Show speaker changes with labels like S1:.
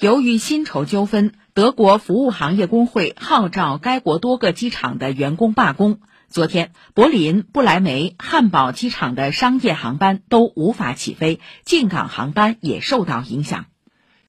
S1: 由于薪酬纠纷，德国服务行业工会号召该国多个机场的员工罢工。昨天，柏林、不来梅、汉堡机场的商业航班都无法起飞，进港航班也受到影响。